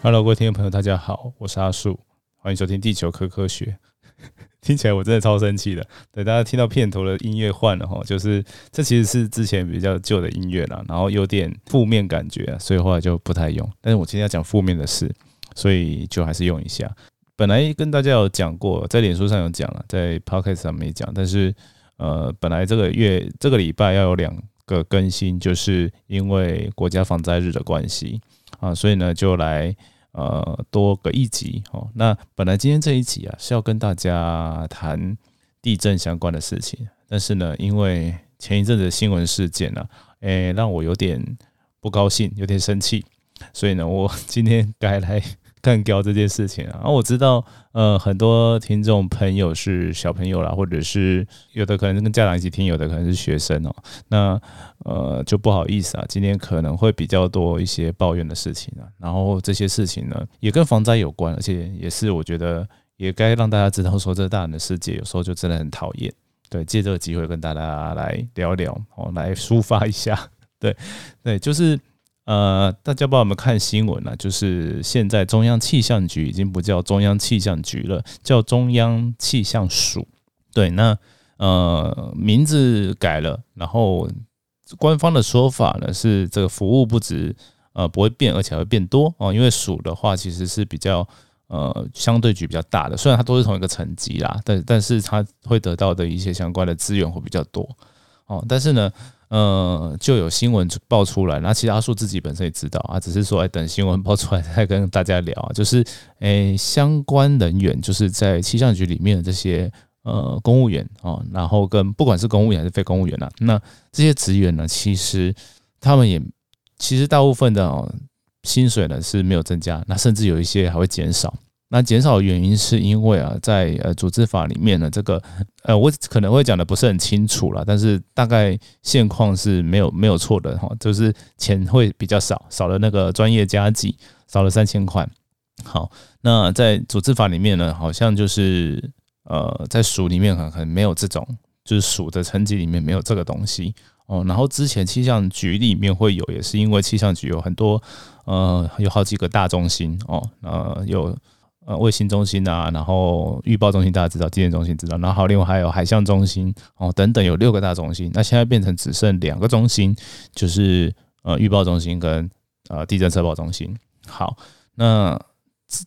Hello，各位听众朋友，大家好，我是阿树，欢迎收听《地球科科学》。听起来我真的超生气的。对大家听到片头的音乐换了哈，就是这其实是之前比较旧的音乐了，然后有点负面感觉，所以后来就不太用。但是我今天要讲负面的事，所以就还是用一下。本来跟大家有讲过，在脸书上有讲了，在 Podcast 上没讲，但是呃，本来这个月这个礼拜要有两个更新，就是因为国家防灾日的关系啊，所以呢就来。呃，多个一集哦。那本来今天这一集啊是要跟大家谈地震相关的事情，但是呢，因为前一阵子新闻事件呢，诶，让我有点不高兴，有点生气，所以呢，我今天改来。干掉这件事情啊！然后我知道，呃，很多听众朋友是小朋友啦，或者是有的可能跟家长一起听，有的可能是学生哦。那呃，就不好意思啊，今天可能会比较多一些抱怨的事情啊。然后这些事情呢，也跟防灾有关，而且也是我觉得也该让大家知道，说这大人的世界有时候就真的很讨厌。对，借这个机会跟大家来聊聊哦，来抒发一下。对，对，就是。呃，大家不知道有没有看新闻呢？就是现在中央气象局已经不叫中央气象局了，叫中央气象署。对，那呃名字改了，然后官方的说法呢是这个服务不止呃不会变，而且会变多哦。因为署的话其实是比较呃相对局比较大的，虽然它都是同一个层级啦，但但是它会得到的一些相关的资源会比较多哦。但是呢。呃，就有新闻爆出来，那其实阿树自己本身也知道啊，只是说哎，等新闻爆出来再跟大家聊啊。就是诶，相关人员就是在气象局里面的这些呃公务员啊，然后跟不管是公务员还是非公务员呐，那这些职员呢，其实他们也其实大部分的薪水呢是没有增加，那甚至有一些还会减少。那减少的原因是因为啊，在呃组织法里面呢，这个呃我可能会讲的不是很清楚了，但是大概现况是没有没有错的哈，就是钱会比较少，少了那个专业加级，少了三千块。好，那在组织法里面呢，好像就是呃在署里面可能没有这种，就是署的层级里面没有这个东西哦。然后之前气象局里面会有，也是因为气象局有很多呃有好几个大中心哦，呃有。呃，卫星中心啊，然后预报中心大家知道，地震中心知道，然后另外还有海象中心哦等等，有六个大中心。那现在变成只剩两个中心，就是呃预报中心跟呃地震测报中心。好，那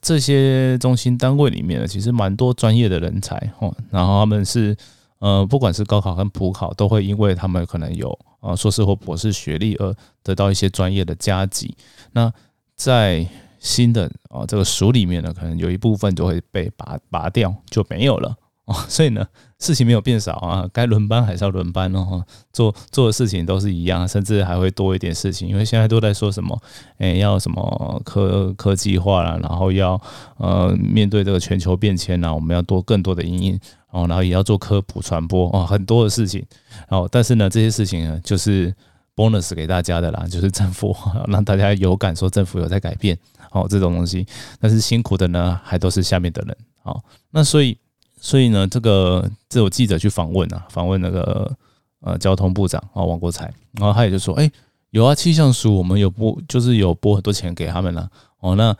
这些中心单位里面呢，其实蛮多专业的人才哦，然后他们是呃不管是高考跟普考，都会因为他们可能有呃硕士或博士学历而得到一些专业的加级。那在新的啊，这个署里面呢，可能有一部分就会被拔拔掉，就没有了哦。所以呢，事情没有变少啊，该轮班还是要轮班哦。做做的事情都是一样，甚至还会多一点事情，因为现在都在说什么，哎，要什么科科技化了，然后要呃面对这个全球变迁啦，我们要多更多的阴影哦，然后也要做科普传播哦，很多的事情。然后，但是呢，这些事情呢，就是 bonus 给大家的啦，就是政府让大家有感，说政府有在改变。哦，这种东西，但是辛苦的呢，还都是下面的人。好，那所以，所以呢，这个这有记者去访问啊，访问那个呃交通部长啊王国才，然后他也就说，哎，有啊，气象署我们有拨，就是有拨很多钱给他们了。哦，那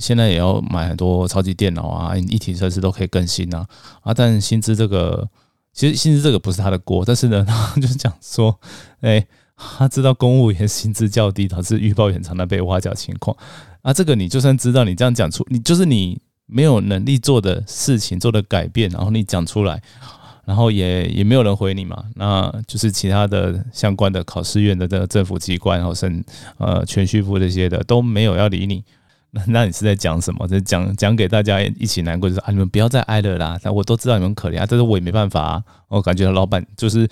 现在也要买很多超级电脑啊，一体设施都可以更新啊。啊，但薪资这个，其实薪资这个不是他的锅，但是呢，他就是讲说，哎，他知道公务员薪资较低，导致预报员常常被挖角情况。啊，这个你就算知道，你这样讲出，你就是你没有能力做的事情，做的改变，然后你讲出来，然后也也没有人回你嘛，那就是其他的相关的考试院的这个政府机关，然后省呃全序部这些的都没有要理你，那那你是在讲什么？在讲讲给大家一起难过，就是啊，你们不要再挨了啦，我都知道你们可怜啊，但是我也没办法啊，我感觉老板就是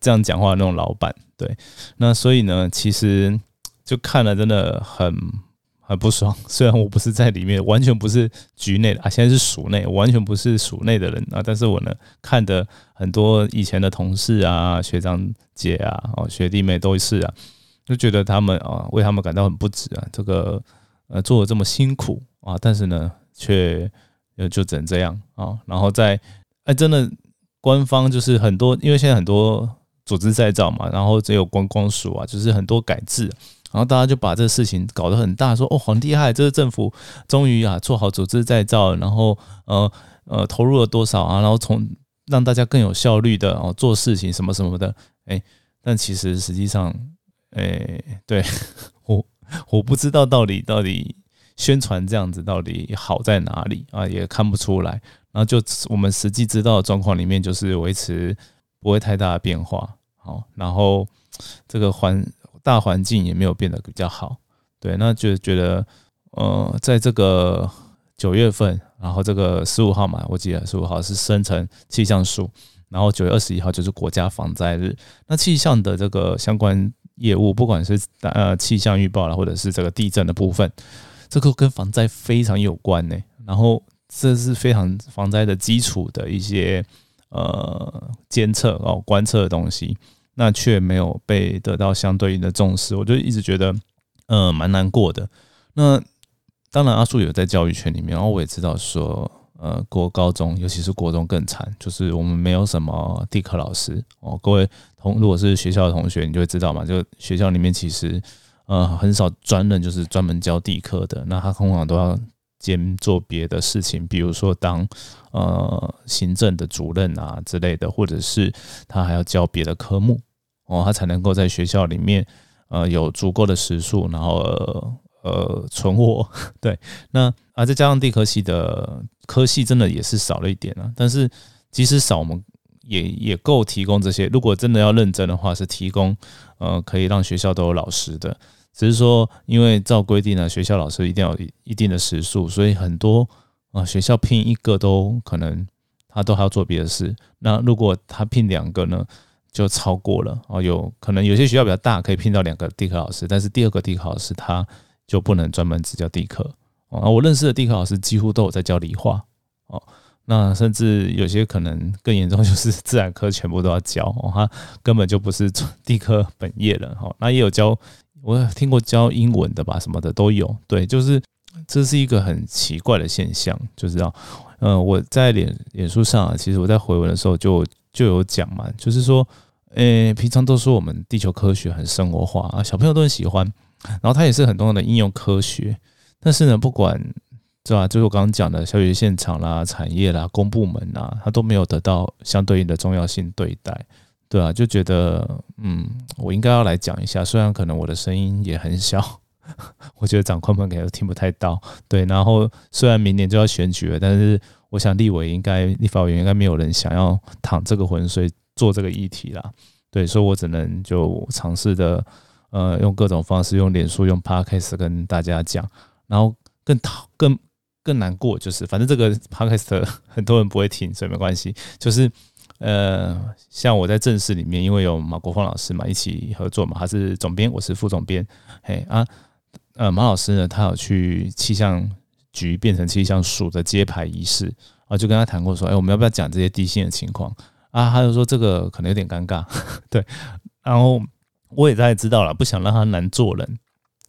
这样讲话的那种老板，对，那所以呢，其实就看了真的很。很不爽，虽然我不是在里面，完全不是局内的啊，现在是署内，完全不是署内的人啊。但是我呢，看的很多以前的同事啊、学长姐啊、哦学弟妹都是啊，就觉得他们啊，为他们感到很不值啊。这个呃，做的这么辛苦啊，但是呢，却呃就只能这样啊。然后在哎，真的官方就是很多，因为现在很多组织再造嘛，然后只有观光署啊，就是很多改制，然后大家就把这事情搞得很大，说哦，很厉害，这个政府终于啊做好组织再造，然后呃呃投入了多少啊，然后从让大家更有效率的哦做事情什么什么的，哎，但其实实际上，哎，对 我我不知道到底到底宣传这样子到底好在哪里啊，也看不出来。然后就我们实际知道的状况里面，就是维持不会太大的变化，好，然后这个环大环境也没有变得比较好，对，那就觉得，呃，在这个九月份，然后这个十五号嘛，我记得十五号是生成气象数，然后九月二十一号就是国家防灾日，那气象的这个相关业务，不管是呃气象预报啦，或者是这个地震的部分，这个跟防灾非常有关呢，然后。这是非常防灾的基础的一些呃监测哦观测的东西，那却没有被得到相对应的重视，我就一直觉得呃蛮难过的。那当然阿树有在教育圈里面，然后我也知道说呃国高中尤其是国中更惨，就是我们没有什么地科老师哦。各位同如果是学校的同学，你就会知道嘛，就学校里面其实呃很少专任就是专门教地科的，那他通常都要。兼做别的事情，比如说当呃行政的主任啊之类的，或者是他还要教别的科目哦，他才能够在学校里面呃有足够的时数，然后呃呃存活。对，那啊再加上地科系的科系真的也是少了一点啊，但是即使少，我们也也够提供这些。如果真的要认真的话，是提供呃可以让学校都有老师的。只是说，因为照规定呢，学校老师一定要一定的时数，所以很多啊学校聘一个都可能他都还要做别的事。那如果他聘两个呢，就超过了啊。有可能有些学校比较大，可以聘到两个地科老师，但是第二个地科老师他就不能专门只教地科啊。我认识的地科老师几乎都有在教理化哦。那甚至有些可能更严重，就是自然科全部都要教哦，他根本就不是地科本业了哈。那也有教。我听过教英文的吧，什么的都有。对，就是这是一个很奇怪的现象，就知道，嗯，我在脸脸书上，其实我在回文的时候就就有讲嘛，就是说，诶，平常都说我们地球科学很生活化啊，小朋友都很喜欢，然后它也是很多的应用科学，但是呢，不管对吧，就是我刚刚讲的小学现场啦、产业啦、公部门啊，它都没有得到相对应的重要性对待。对啊，就觉得嗯，我应该要来讲一下，虽然可能我的声音也很小，我觉得长官们可能听不太到。对，然后虽然明年就要选举了，但是我想立委应该、立法委员应该没有人想要淌这个浑水做这个议题啦。对，所以我只能就尝试的呃，用各种方式，用脸书、用 Podcast 跟大家讲。然后更讨、更更难过就是，反正这个 Podcast 很多人不会听，所以没关系，就是。呃，像我在正式里面，因为有马国峰老师嘛，一起合作嘛，他是总编，我是副总编。嘿啊，呃，马老师呢，他有去气象局变成气象署的揭牌仪式，啊，就跟他谈过说，哎，我们要不要讲这些地心的情况啊？他就说这个可能有点尴尬，对。然后我也大概知道了，不想让他难做人，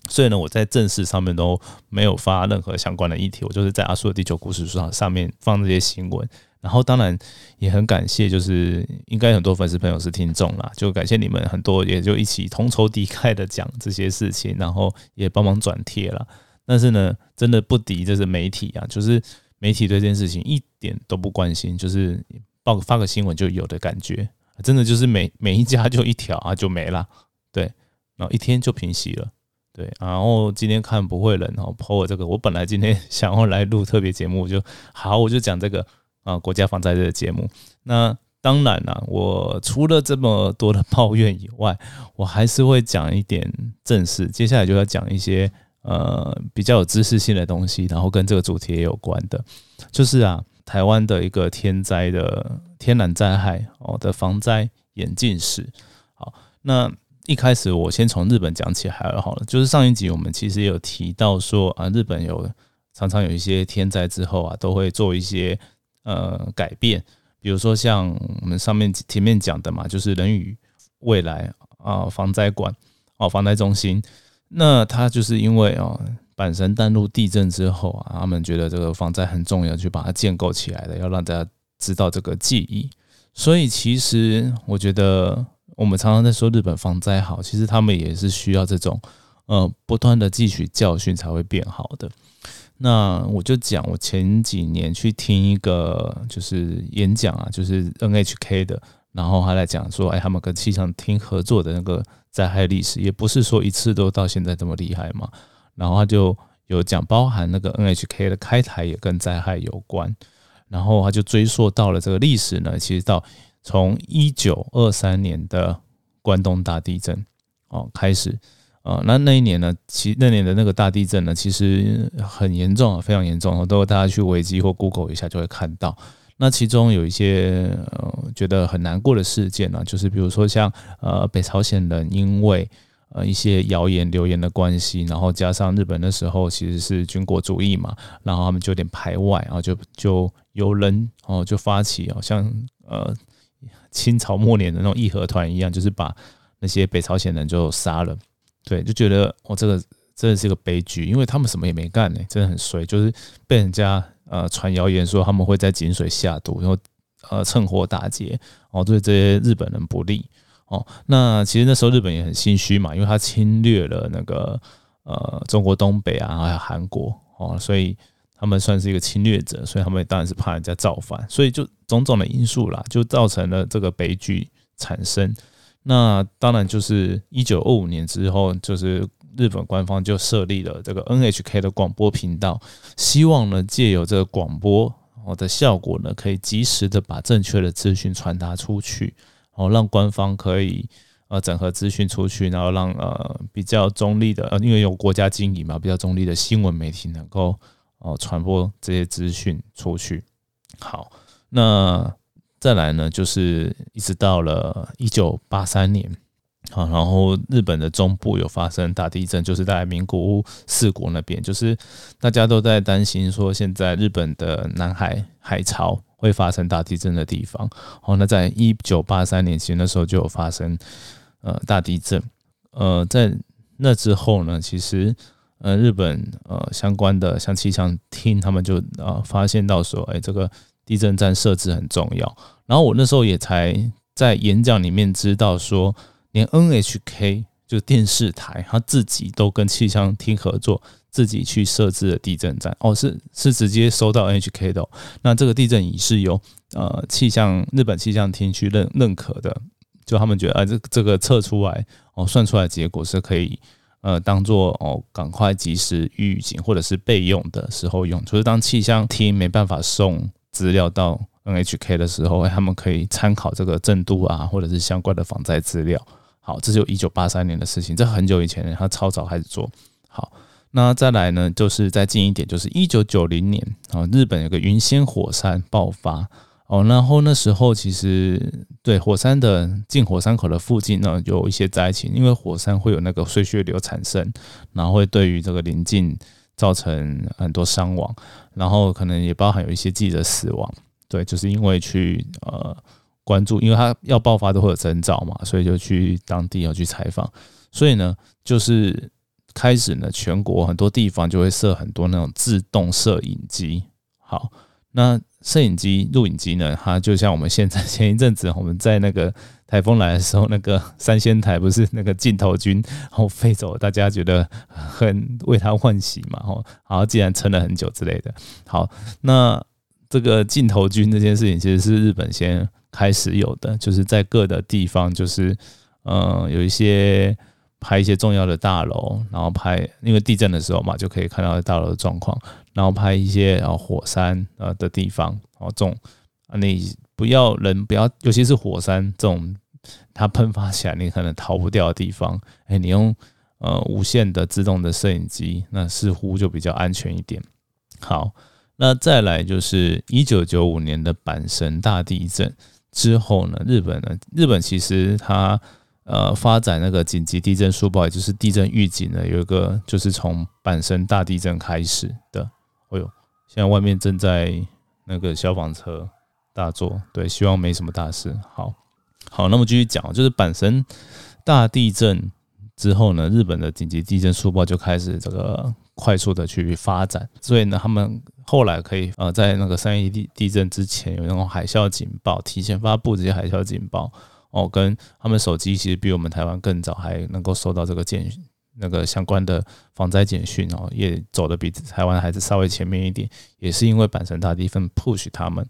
所以呢，我在正式上面都没有发任何相关的议题，我就是在阿叔的地球故事书上上面放这些新闻。然后当然也很感谢，就是应该很多粉丝朋友是听众啦，就感谢你们很多，也就一起同仇敌忾的讲这些事情，然后也帮忙转贴了。但是呢，真的不敌这是媒体啊，就是媒体对这件事情一点都不关心，就是报发个新闻就有的感觉，真的就是每每一家就一条啊就没了，对，然后一天就平息了，对。然后今天看不会人哦，po 我这个，我本来今天想要来录特别节目，就好，我就讲这个。啊，国家防灾日的节目，那当然了，我除了这么多的 抱怨以外，我还是会讲一点正事。接下来就要讲一些呃比较有知识性的东西，然后跟这个主题也有关的，就是啊，台湾的一个天灾的天然灾害哦的防灾演进史。好，那一开始我先从日本讲起来好了，就是上一集我们其实也有提到说啊，日本有常常有一些天灾之后啊，都会做一些。呃，改变，比如说像我们上面前面讲的嘛，就是人与未来啊，防灾馆哦，防灾中心，那他就是因为哦，阪神淡路地震之后啊，他们觉得这个防灾很重要，去把它建构起来的，要让大家知道这个记忆。所以其实我觉得我们常常在说日本防灾好，其实他们也是需要这种呃不断的汲取教训才会变好的。那我就讲，我前几年去听一个就是演讲啊，就是 NHK 的，然后他来讲说，哎，他们跟气象厅合作的那个灾害历史，也不是说一次都到现在这么厉害嘛。然后他就有讲，包含那个 NHK 的开台也跟灾害有关，然后他就追溯到了这个历史呢，其实到从一九二三年的关东大地震哦开始。啊，那那一年呢？其那年的那个大地震呢，其实很严重啊，非常严重。都大家去维基或 Google 一下就会看到。那其中有一些呃觉得很难过的事件呢，就是比如说像呃北朝鲜人因为呃一些谣言流言的关系，然后加上日本那时候其实是军国主义嘛，然后他们就有点排外，然后就就有人哦就发起好像呃清朝末年的那种义和团一样，就是把那些北朝鲜人就杀了。对，就觉得我这个真的是一个悲剧，因为他们什么也没干呢，真的很衰，就是被人家呃传谣言说他们会在井水下毒，然后呃趁火打劫，哦对这些日本人不利哦。那其实那时候日本也很心虚嘛，因为他侵略了那个呃中国东北啊，还有韩国哦，所以他们算是一个侵略者，所以他们当然是怕人家造反，所以就种种的因素啦，就造成了这个悲剧产生。那当然就是一九二五年之后，就是日本官方就设立了这个 NHK 的广播频道，希望呢借由这个广播哦的效果呢，可以及时的把正确的资讯传达出去，哦让官方可以呃整合资讯出去，然后让呃比较中立的呃因为有国家经营嘛，比较中立的新闻媒体能够哦传播这些资讯出去。好，那。再来呢，就是一直到了一九八三年，啊，然后日本的中部有发生大地震，就是在名古屋四国那边，就是大家都在担心说，现在日本的南海海潮会发生大地震的地方。好，那在一九八三年前那时候就有发生呃大地震，呃，在那之后呢，其实呃日本呃相关的像气象厅他们就啊发现到说，哎，这个。地震站设置很重要，然后我那时候也才在演讲里面知道说，连 NHK 就电视台，他自己都跟气象厅合作，自己去设置了地震站。哦，是是直接收到 NHK 的。那这个地震仪是由呃气象日本气象厅去认认可的，就他们觉得啊，这这个测出来哦，算出来结果是可以呃当做哦赶快及时预警或者是备用的时候用，就是当气象厅没办法送。资料到 NHK 的时候，他们可以参考这个震度啊，或者是相关的防灾资料。好，这就一九八三年的事情，这很久以前，他超早开始做。好，那再来呢，就是再近一点，就是一九九零年啊，日本有个云仙火山爆发哦，然后那时候其实对火山的进火山口的附近呢，有一些灾情，因为火山会有那个碎屑流产生，然后会对于这个临近。造成很多伤亡，然后可能也包含有一些记者死亡，对，就是因为去呃关注，因为他要爆发都会有征兆嘛，所以就去当地要去采访，所以呢，就是开始呢，全国很多地方就会设很多那种自动摄影机，好，那。摄影机、录影机呢？它就像我们现在前一阵子我们在那个台风来的时候，那个 三仙台不是那个镜头君然后飞走，大家觉得很为他欢喜嘛？吼，好，既然撑了很久之类的。好，那这个镜头君这件事情其实是日本先开始有的，就是在各的地方，就是嗯，有一些拍一些重要的大楼，然后拍因为地震的时候嘛，就可以看到大楼的状况。然后拍一些然后火山呃的地方哦，这种啊那不要人不要，尤其是火山这种它喷发起来你可能逃不掉的地方，哎，你用呃无线的自动的摄影机，那似乎就比较安全一点。好，那再来就是一九九五年的阪神大地震之后呢，日本呢，日本其实它。呃，发展那个紧急地震速报，也就是地震预警呢，有一个就是从阪神大地震开始的。哎呦，现在外面正在那个消防车大作，对，希望没什么大事。好，好，那么继续讲，就是阪神大地震之后呢，日本的紧急地震速报就开始这个快速的去发展，所以呢，他们后来可以呃，在那个三一地地震之前有那种海啸警报，提前发布这些海啸警报。哦，跟他们手机其实比我们台湾更早还能够收到这个简那个相关的防灾简讯哦，也走的比台湾还是稍微前面一点，也是因为阪神大地震 push 他们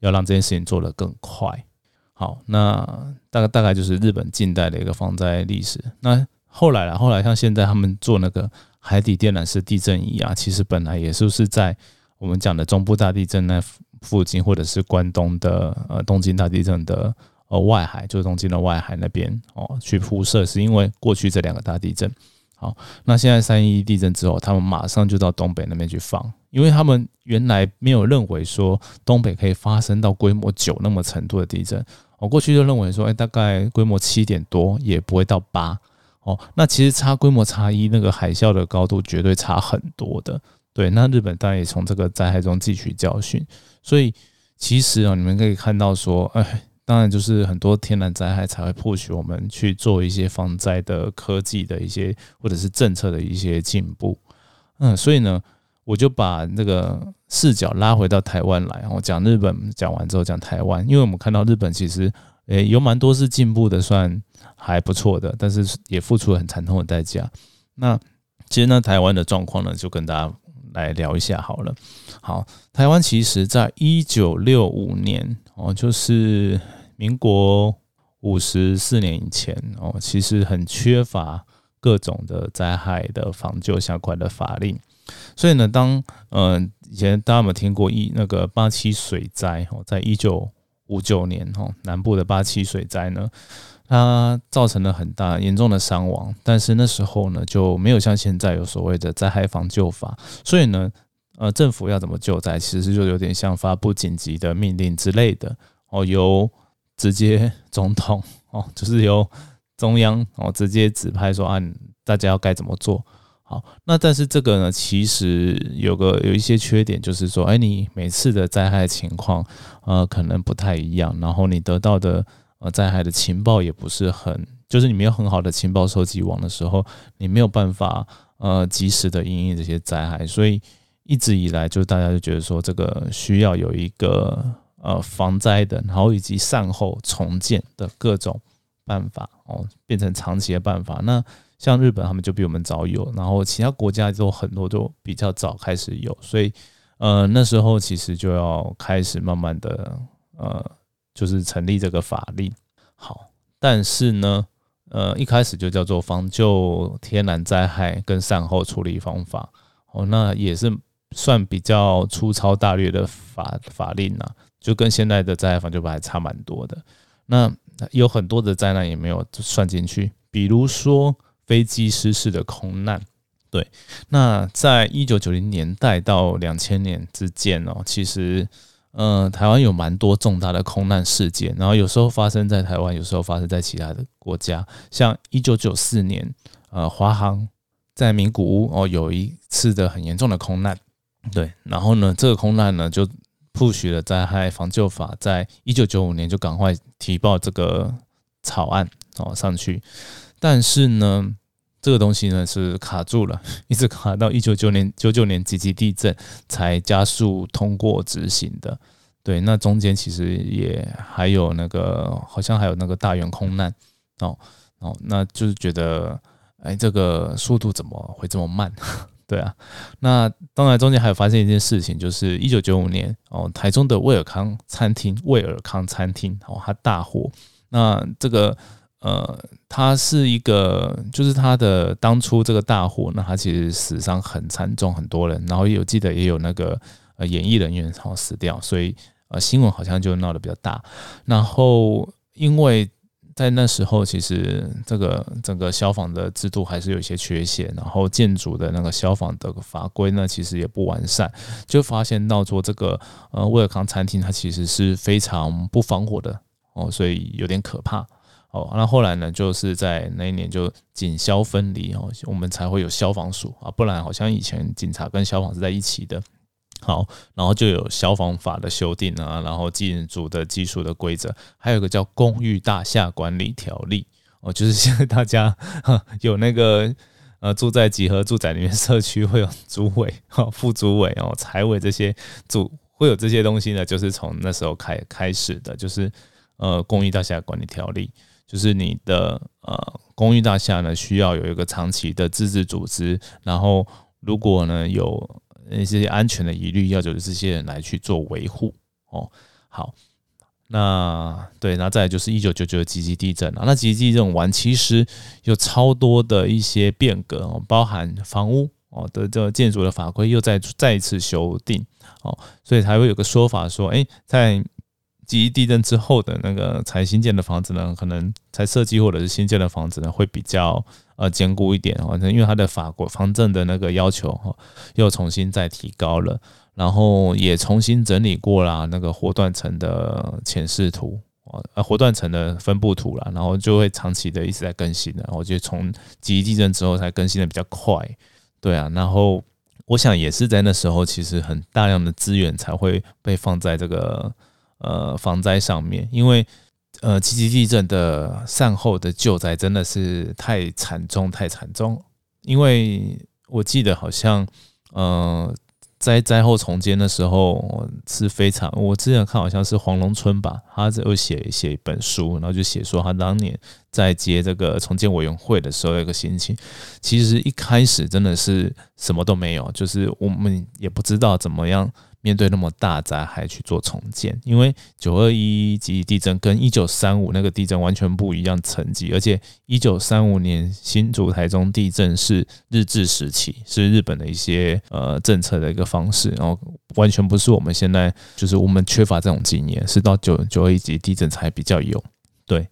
要让这件事情做得更快。好，那大概大概就是日本近代的一个防灾历史。那后来啦，后来像现在他们做那个海底电缆式地震仪啊，其实本来也是是在我们讲的中部大地震那附近，或者是关东的呃东京大地震的呃外海，就是东京的外海那边哦去铺设，是因为过去这两个大地震。好，那现在三一地震之后，他们马上就到东北那边去放，因为他们原来没有认为说东北可以发生到规模九那么程度的地震。我过去就认为说，哎，大概规模七点多也不会到八哦。那其实差规模差一，那个海啸的高度绝对差很多的。对，那日本当然也从这个灾害中汲取教训。所以其实啊，你们可以看到说，哎，当然就是很多天然灾害才会迫使我们去做一些防灾的科技的一些或者是政策的一些进步。嗯，所以呢。我就把那个视角拉回到台湾来，我讲日本讲完之后讲台湾，因为我们看到日本其实诶有蛮多是进步的，算还不错的，但是也付出了很惨痛的代价。那其实呢，台湾的状况呢，就跟大家来聊一下好了。好，台湾其实在一九六五年哦，就是民国五十四年以前哦，其实很缺乏各种的灾害的防救相关的法令。所以呢，当嗯以前大家有没有听过一那个八七水灾哦，在一九五九年哦，南部的八七水灾呢，它造成了很大严重的伤亡，但是那时候呢就没有像现在有所谓的灾害防救法，所以呢，呃，政府要怎么救灾，其实就有点像发布紧急的命令之类的哦，由直接总统 哦，就是由中央哦直接指派说啊，大家要该怎么做。好，那但是这个呢，其实有个有一些缺点，就是说，哎，你每次的灾害情况，呃，可能不太一样，然后你得到的呃灾害的情报也不是很，就是你没有很好的情报收集网的时候，你没有办法呃及时的应应这些灾害，所以一直以来就大家就觉得说，这个需要有一个呃防灾的，然后以及善后重建的各种办法哦，变成长期的办法，那。像日本，他们就比我们早有，然后其他国家都很多都比较早开始有，所以呃那时候其实就要开始慢慢的呃就是成立这个法令。好，但是呢呃一开始就叫做防救天然灾害跟善后处理方法，哦那也是算比较粗糙大略的法法令啊，就跟现在的灾害防救法还差蛮多的。那有很多的灾难也没有算进去，比如说。飞机失事的空难，对，那在一九九零年代到两千年之间哦，其实，呃，台湾有蛮多重大的空难事件，然后有时候发生在台湾，有时候发生在其他的国家。像一九九四年，呃，华航在名古屋哦有一次的很严重的空难，对，然后呢，这个空难呢就铺许了灾害防救法，在一九九五年就赶快提报这个草案哦上去，但是呢。这个东西呢是卡住了，一直卡到一九九年九九年几级地震才加速通过执行的。对，那中间其实也还有那个，好像还有那个大圆空难哦哦，那就是觉得，哎，这个速度怎么会这么慢？对啊，那当然中间还有发生一件事情，就是一九九五年哦，台中的威尔康餐厅，威尔康餐厅哦，它大火，那这个。呃，他是一个，就是他的当初这个大火，那他其实死伤很惨重，很多人，然后有记得也有那个呃演艺人员然后死掉，所以呃新闻好像就闹得比较大。然后因为在那时候，其实这个整个消防的制度还是有一些缺陷，然后建筑的那个消防的法规呢，其实也不完善，就发现到说这个呃威尔康餐厅它其实是非常不防火的哦，所以有点可怕。哦，那后来呢？就是在那一年就警消分离哦，我们才会有消防署啊，不然好像以前警察跟消防是在一起的。好，然后就有消防法的修订啊，然后建筑的技术的规则，还有一个叫公寓大厦管理条例哦，就是现在大家 有那个呃住在几何住宅里面，社区会有主委、副主委哦、财委这些组会有这些东西呢，就是从那时候开开始的，就是。呃公寓大厦管理条例，就是你的呃公寓大厦呢需要有一个长期的自治组织，然后如果呢有一些安全的疑虑，要求这些人来去做维护哦。好。那对，那再来就是一九九九的吉吉地震啊，那吉吉地震完其实有超多的一些变革哦，包含房屋哦的这建筑的法规又再再一次修订哦，所以才会有个说法说，哎，在级地震之后的那个才新建的房子呢，可能才设计或者是新建的房子呢，会比较呃坚固一点哦，因为它的法国防震的那个要求哈，又重新再提高了。然后也重新整理过了那个活断层的浅视图啊，呃，活断层的分布图了，然后就会长期的一直在更新的。我觉得从级地震之后才更新的比较快，对啊。然后我想也是在那时候，其实很大量的资源才会被放在这个呃防灾上面，因为呃七级地震的善后的救灾真的是太惨重太惨重，因为我记得好像呃。在灾后重建的时候是非常，我之前看好像是黄龙村吧，他有写写一本书，然后就写说他当年在接这个重建委员会的时候，一个心情，其实一开始真的是什么都没有，就是我们也不知道怎么样。面对那么大灾害去做重建，因为九二一级地震跟一九三五那个地震完全不一样层级，而且一九三五年新竹台中地震是日治时期，是日本的一些呃政策的一个方式，然后完全不是我们现在就是我们缺乏这种经验，是到九九二一级地震才比较有对，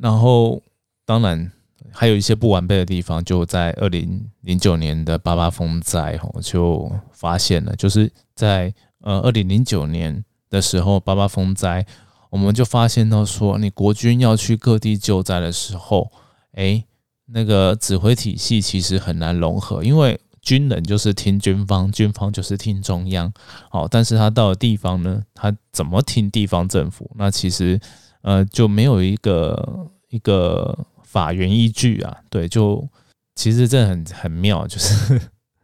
然后当然。还有一些不完备的地方，就在二零零九年的八八风灾吼就发现了，就是在呃二零零九年的时候，八八风灾，我们就发现到说，你国军要去各地救灾的时候，哎，那个指挥体系其实很难融合，因为军人就是听军方，军方就是听中央，好，但是他到了地方呢，他怎么听地方政府？那其实呃就没有一个一个。法源依据啊，对，就其实这很很妙，就是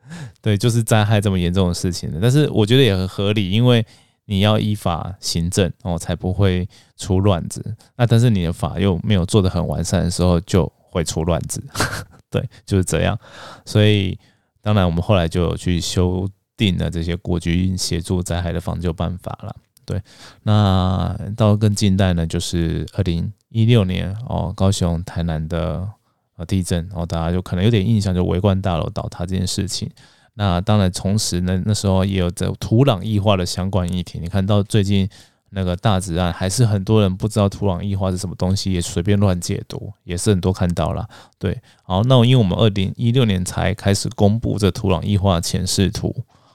对，就是灾害这么严重的事情但是我觉得也很合理，因为你要依法行政哦，才不会出乱子。那但是你的法又没有做的很完善的时候，就会出乱子。对，就是这样。所以当然我们后来就有去修订了这些国军协助灾害的防救办法了。对，那到更近代呢，就是二零。一六年哦，高雄、台南的啊地震然后，大家就可能有点印象，就围观大楼倒塌这件事情。那当然，同时呢，那时候也有这土壤异化的相关议题。你看到最近那个大子案，还是很多人不知道土壤异化是什么东西，也随便乱解读，也是很多看到了。对，好，那因为我们二零一六年才开始公布这土壤异化前视图。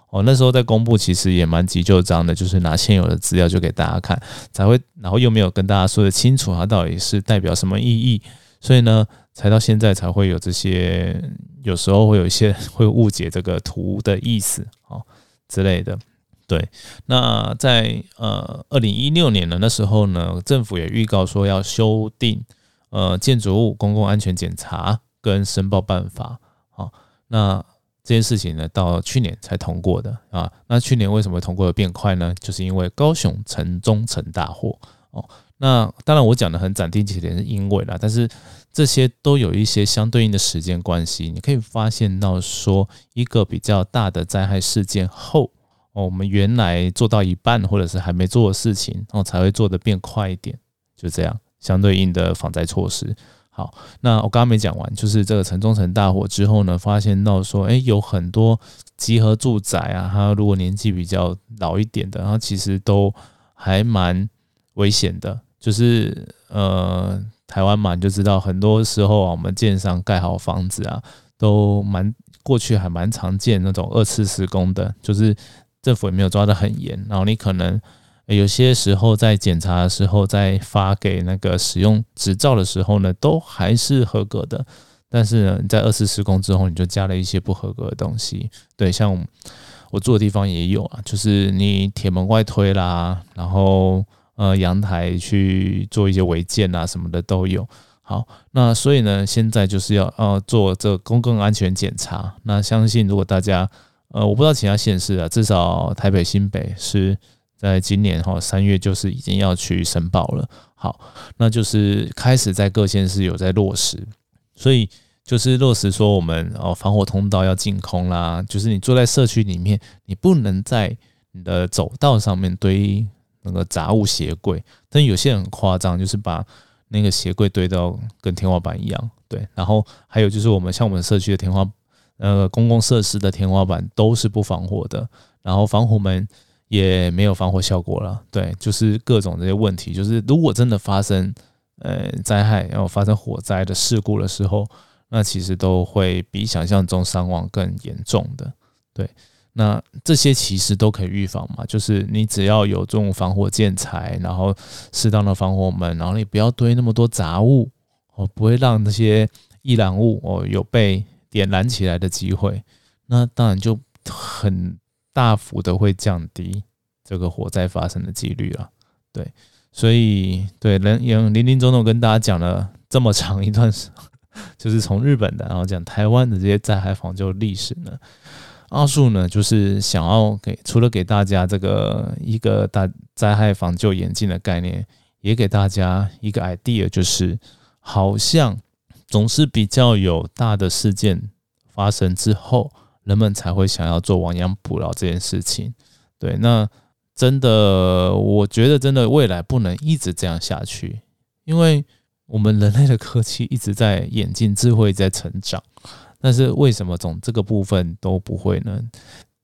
哦，那时候在公布，其实也蛮急就章的，就是拿现有的资料就给大家看，才会，然后又没有跟大家说的清楚它到底是代表什么意义，所以呢，才到现在才会有这些，有时候会有一些 会误解这个图的意思哦之类的。对，那在呃二零一六年呢，那时候呢，政府也预告说要修订呃建筑物公共安全检查跟申报办法，好，那。这件事情呢，到去年才通过的啊。那去年为什么通过的变快呢？就是因为高雄城中城大火哦。那当然我讲的很斩钉截铁是因为啦，但是这些都有一些相对应的时间关系。你可以发现到说，一个比较大的灾害事件后哦，我们原来做到一半或者是还没做的事情哦，才会做的变快一点，就这样相对应的防灾措施。好，那我刚刚没讲完，就是这个城中城大火之后呢，发现到说，哎，有很多集合住宅啊，它如果年纪比较老一点的，然后其实都还蛮危险的。就是呃，台湾嘛，你就知道，很多时候啊，我们建商盖好房子啊，都蛮过去还蛮常见那种二次施工的，就是政府也没有抓得很严，然后你可能。有些时候在检查的时候，在发给那个使用执照的时候呢，都还是合格的。但是呢，在二次施工之后，你就加了一些不合格的东西。对，像我住的地方也有啊，就是你铁门外推啦，然后呃阳台去做一些违建啊什么的都有。好，那所以呢，现在就是要呃做这公共安全检查。那相信如果大家呃我不知道其他县市啊，至少台北新北是。在今年哈三月就是已经要去申报了。好，那就是开始在各县市有在落实，所以就是落实说我们哦防火通道要净空啦，就是你坐在社区里面，你不能在你的走道上面堆那个杂物鞋柜，但有些人很夸张，就是把那个鞋柜堆到跟天花板一样。对，然后还有就是我们像我们社区的天花，呃，公共设施的天花板都是不防火的，然后防火门也没有防火效果了。对，就是各种这些问题，就是如果真的发生呃灾害，然后发生火灾的事故的时候，那其实都会比想象中伤亡更严重的。对。那这些其实都可以预防嘛，就是你只要有这种防火建材，然后适当的防火门，然后你不要堆那么多杂物哦，不会让那些易燃物哦有被点燃起来的机会，那当然就很大幅的会降低这个火灾发生的几率了。对，所以对人也林林总总跟大家讲了这么长一段，就是从日本的，然后讲台湾的这些灾害防救历史呢。奥数呢，就是想要给除了给大家这个一个大灾害防救眼镜的概念，也给大家一个 idea，就是好像总是比较有大的事件发生之后，人们才会想要做亡羊补牢这件事情。对，那真的，我觉得真的未来不能一直这样下去，因为我们人类的科技一直在演进，智慧在成长。但是为什么总这个部分都不会呢？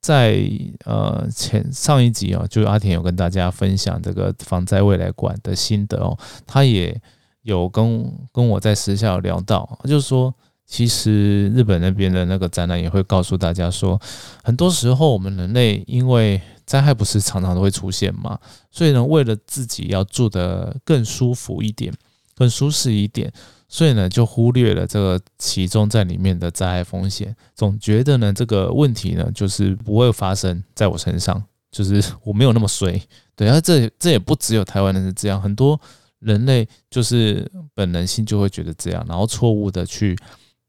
在呃前上一集啊，就阿田有跟大家分享这个防灾未来馆的心得哦，他也有跟跟我在私下有聊到，就是说其实日本那边的那个展览也会告诉大家说，很多时候我们人类因为灾害不是常常都会出现嘛，所以呢，为了自己要住得更舒服一点、更舒适一点。所以呢，就忽略了这个其中在里面的灾害风险，总觉得呢这个问题呢就是不会发生在我身上，就是 我没有那么衰。对啊，这这也不只有台湾人是这样，很多人类就是本能性就会觉得这样，然后错误的去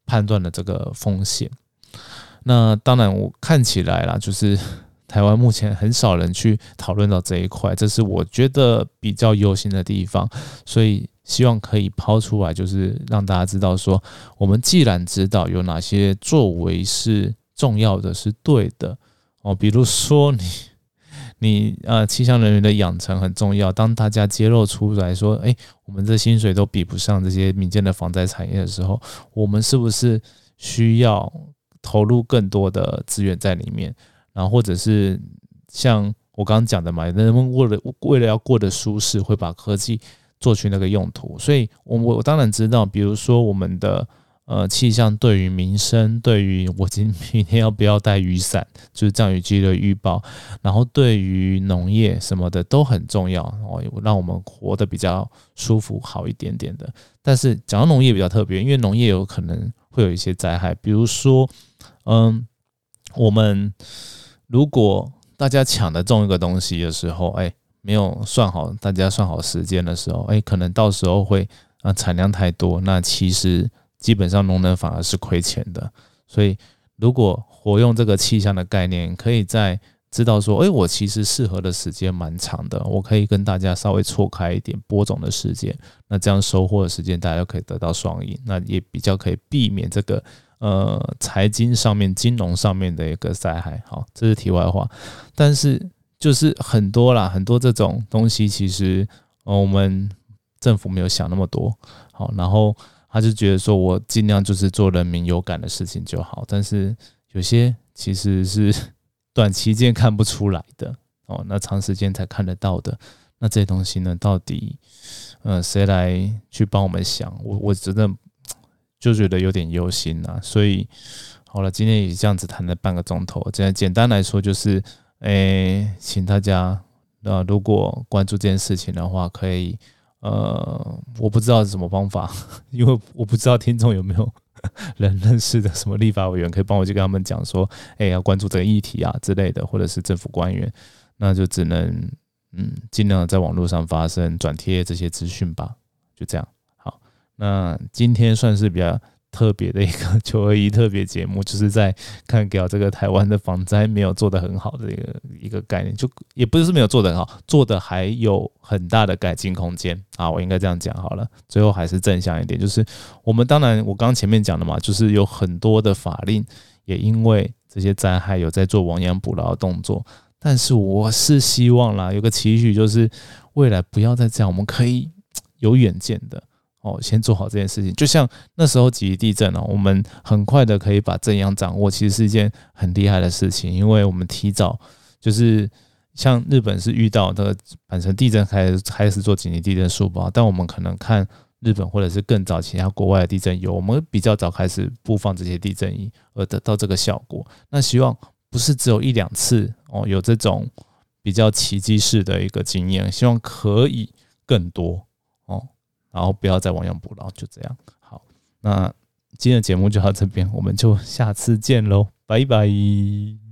判断了这个风险。那当然，我看起来啦，就是 台湾目前很少人去讨论到这一块，这是我觉得比较忧心的地方。所以。希望可以抛出来，就是让大家知道说，我们既然知道有哪些作为是重要的，是对的哦，比如说你 你呃气象人员的养成很重要。当大家揭露出来说，哎，我们这薪水都比不上这些民间的防灾产业的时候，我们是不是需要投入更多的资源在里面？然后或者是像我刚刚讲的嘛，人们为了为了要过得舒适，会把科技。做去那个用途，所以我我我当然知道，比如说我们的呃气象对于民生，对于我今明天要不要带雨伞，就是降雨机的预报，然后对于农业什么的都很重要哦，让我们活得比较舒服好一点点的。但是讲到农业比较特别，因为农业有可能会有一些灾害，比如说嗯，我们如果大家抢的种一个东西的时候，哎。没有算好，大家算好时间的时候，哎，可能到时候会啊产量太多，那其实基本上农人反而是亏钱的。所以如果活用这个气象的概念，可以在知道说，哎，我其实适合的时间蛮长的，我可以跟大家稍微错开一点播种的时间，那这样收获的时间大家就可以得到双赢，那也比较可以避免这个呃财经上面、金融上面的一个灾害。好，这是题外话，但是。就是很多啦，很多这种东西，其实，我们政府没有想那么多，好，然后他就觉得说我尽量就是做人民有感的事情就好，但是有些其实是 短期间看不出来的哦，那长时间才看得到的，那这些东西呢，到底呃谁来去帮我们想？我我真的 就觉得有点忧心呐，所以好了，今天也这样子谈了半个钟头，这样简单来说就是。诶，请大家，那如果关注这件事情的话，可以，呃，我不知道是什么方法，因为我不知道听众有没有人认识的什么立法委员，可以帮我去跟他们讲说，哎，要关注这个议题啊之类的，或者是政府官员，那就只能，嗯，尽量在网络上发声，转贴这些资讯吧，就这样。好，那今天算是比较。特别的一个九二一特别节目，就是在看给这个台湾的防灾没有做得很好的一个一个概念，就也不是没有做得很好，做的还有很大的改进空间啊，我应该这样讲好了。最后还是正向一点，就是我们当然我刚刚前面讲的嘛，就是有很多的法令也因为这些灾害有在做亡羊补牢的动作，但是我是希望啦，有个期许就是未来不要再这样，我们可以有远见的。哦，先做好这件事情，就像那时候几级地震哦，我们很快的可以把震央掌握，其实是一件很厉害的事情，因为我们提早就是像日本是遇到的阪神地震开始开始做紧急地震速报，但我们可能看日本或者是更早其他国外的地震有，我们比较早开始播放这些地震仪而得到这个效果。那希望不是只有一两次哦，有这种比较奇迹式的一个经验，希望可以更多。然后不要再亡羊补牢，就这样。好，那今天的节目就到这边，我们就下次见喽，拜拜。